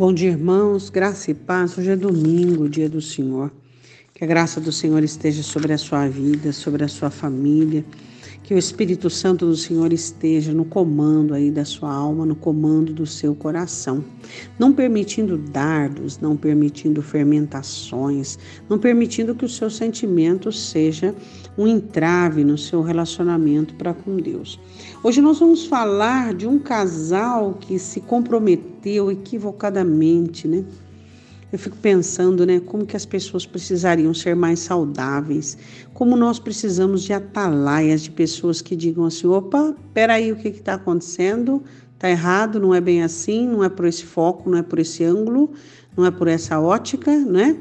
Bom dia, irmãos, graça e paz. Hoje é domingo, dia do Senhor. Que a graça do Senhor esteja sobre a sua vida, sobre a sua família. Que o Espírito Santo do Senhor esteja no comando aí da sua alma, no comando do seu coração, não permitindo dardos, não permitindo fermentações, não permitindo que o seu sentimento seja um entrave no seu relacionamento para com Deus. Hoje nós vamos falar de um casal que se comprometeu equivocadamente, né? Eu fico pensando, né, como que as pessoas precisariam ser mais saudáveis, como nós precisamos de atalaias, de pessoas que digam assim, opa, peraí, o que está acontecendo? Está errado, não é bem assim, não é por esse foco, não é por esse ângulo, não é por essa ótica, né?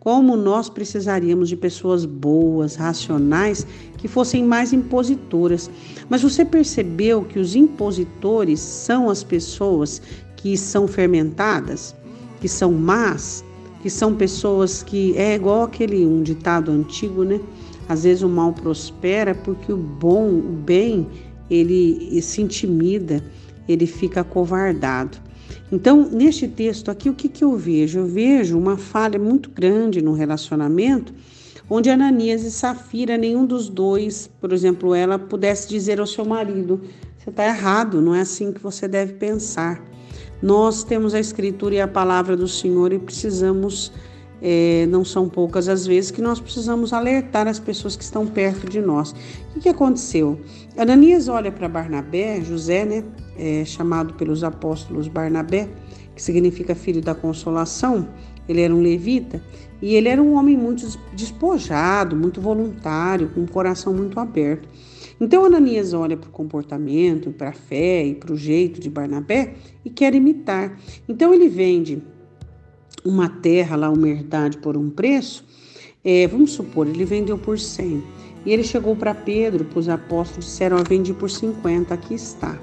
Como nós precisaríamos de pessoas boas, racionais, que fossem mais impositoras. Mas você percebeu que os impositores são as pessoas que são fermentadas? Que são más, que são pessoas que é igual aquele um ditado antigo, né? Às vezes o mal prospera porque o bom, o bem, ele se intimida, ele fica acovardado. Então, neste texto aqui, o que, que eu vejo? Eu vejo uma falha muito grande no relacionamento, onde Ananias e Safira, nenhum dos dois, por exemplo, ela pudesse dizer ao seu marido: você está errado, não é assim que você deve pensar. Nós temos a Escritura e a palavra do Senhor e precisamos, é, não são poucas as vezes, que nós precisamos alertar as pessoas que estão perto de nós. O que, que aconteceu? Ananias olha para Barnabé, José, né, é, chamado pelos apóstolos Barnabé, que significa filho da consolação, ele era um levita e ele era um homem muito despojado, muito voluntário, com um coração muito aberto. Então Ananias olha para o comportamento, para a fé e para o jeito de Barnabé e quer imitar. Então ele vende uma terra lá, uma herdade por um preço. É, vamos supor, ele vendeu por 100. E ele chegou para Pedro, para os apóstolos, disseram: Eu vendi por 50, aqui está.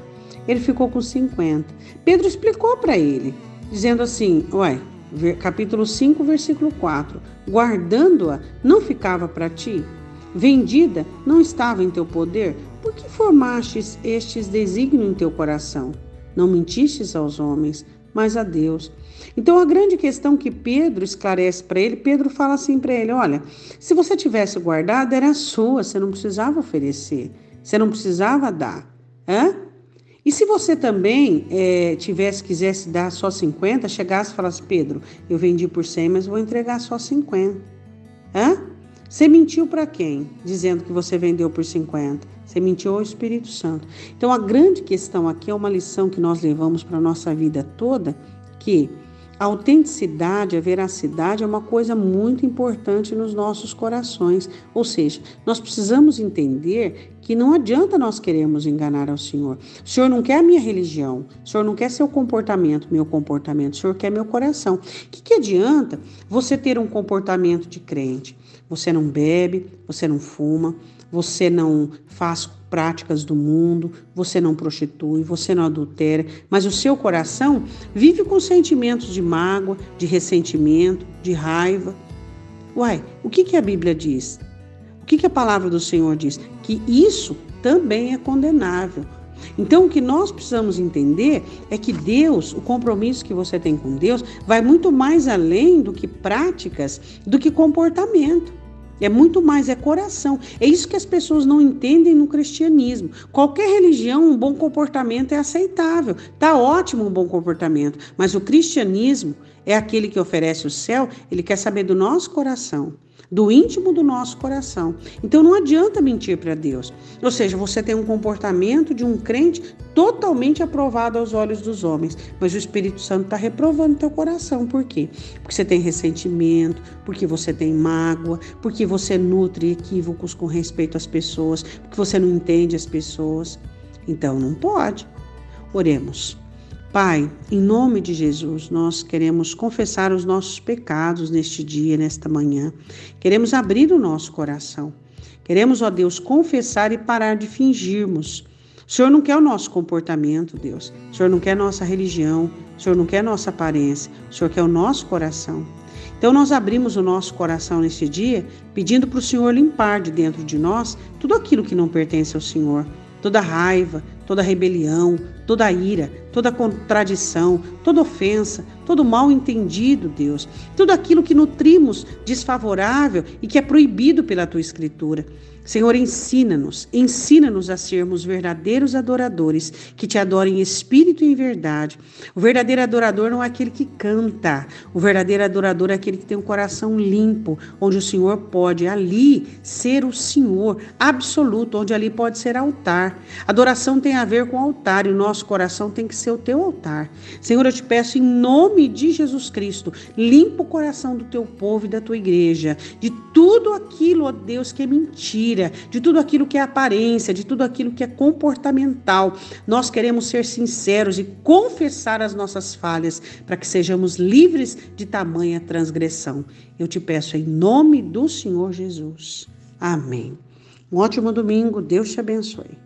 Ele ficou com 50. Pedro explicou para ele, dizendo assim: Ué, capítulo 5, versículo 4: Guardando-a, não ficava para ti? Vendida não estava em teu poder? Por que formastes estes desígnios em teu coração? Não mentistes aos homens, mas a Deus. Então, a grande questão que Pedro esclarece para ele, Pedro fala assim para ele: olha, se você tivesse guardado, era sua, você não precisava oferecer, você não precisava dar. Hã? E se você também é, tivesse, quisesse dar só 50, chegasse e falasse, Pedro, eu vendi por 100, mas vou entregar só 50. Hã? Você mentiu para quem? Dizendo que você vendeu por 50. Você mentiu ao Espírito Santo. Então a grande questão aqui é uma lição que nós levamos para a nossa vida toda, que a autenticidade, a veracidade é uma coisa muito importante nos nossos corações. Ou seja, nós precisamos entender que não adianta nós queremos enganar ao Senhor. O Senhor não quer a minha religião, o Senhor não quer seu comportamento, meu comportamento, o Senhor quer meu coração. O que, que adianta você ter um comportamento de crente? Você não bebe, você não fuma, você não faz práticas do mundo, você não prostitui, você não adultera, mas o seu coração vive com sentimentos de mágoa, de ressentimento, de raiva. Uai, o que, que a Bíblia diz? O que, que a palavra do Senhor diz? Que isso também é condenável. Então, o que nós precisamos entender é que Deus, o compromisso que você tem com Deus, vai muito mais além do que práticas, do que comportamento. É muito mais, é coração. É isso que as pessoas não entendem no cristianismo. Qualquer religião, um bom comportamento é aceitável. Tá ótimo um bom comportamento, mas o cristianismo é aquele que oferece o céu, ele quer saber do nosso coração do íntimo do nosso coração. Então não adianta mentir para Deus. Ou seja, você tem um comportamento de um crente totalmente aprovado aos olhos dos homens, mas o Espírito Santo está reprovando teu coração. Por quê? Porque você tem ressentimento, porque você tem mágoa, porque você nutre equívocos com respeito às pessoas, porque você não entende as pessoas. Então não pode. Oremos. Pai, em nome de Jesus, nós queremos confessar os nossos pecados neste dia, nesta manhã. Queremos abrir o nosso coração. Queremos, ó Deus, confessar e parar de fingirmos. O Senhor não quer o nosso comportamento, Deus. O Senhor não quer nossa religião. O Senhor não quer nossa aparência. O Senhor quer o nosso coração. Então, nós abrimos o nosso coração neste dia, pedindo para o Senhor limpar de dentro de nós tudo aquilo que não pertence ao Senhor toda raiva, toda rebelião, toda ira, toda contradição, toda ofensa, todo mal entendido, Deus, tudo aquilo que nutrimos desfavorável e que é proibido pela tua escritura. Senhor, ensina-nos, ensina-nos a sermos verdadeiros adoradores, que te adorem em espírito e em verdade. O verdadeiro adorador não é aquele que canta, o verdadeiro adorador é aquele que tem um coração limpo, onde o Senhor pode ali ser o Senhor absoluto, onde ali pode ser altar. Adoração tem a ver com altar e o nosso coração tem que ser o teu altar. Senhor, eu te peço em nome de Jesus Cristo, limpa o coração do teu povo e da tua igreja, de tudo aquilo, ó Deus, que é mentira, de tudo aquilo que é aparência, de tudo aquilo que é comportamental. Nós queremos ser sinceros e confessar as nossas falhas para que sejamos livres de tamanha transgressão. Eu te peço em nome do Senhor Jesus. Amém. Um ótimo domingo, Deus te abençoe.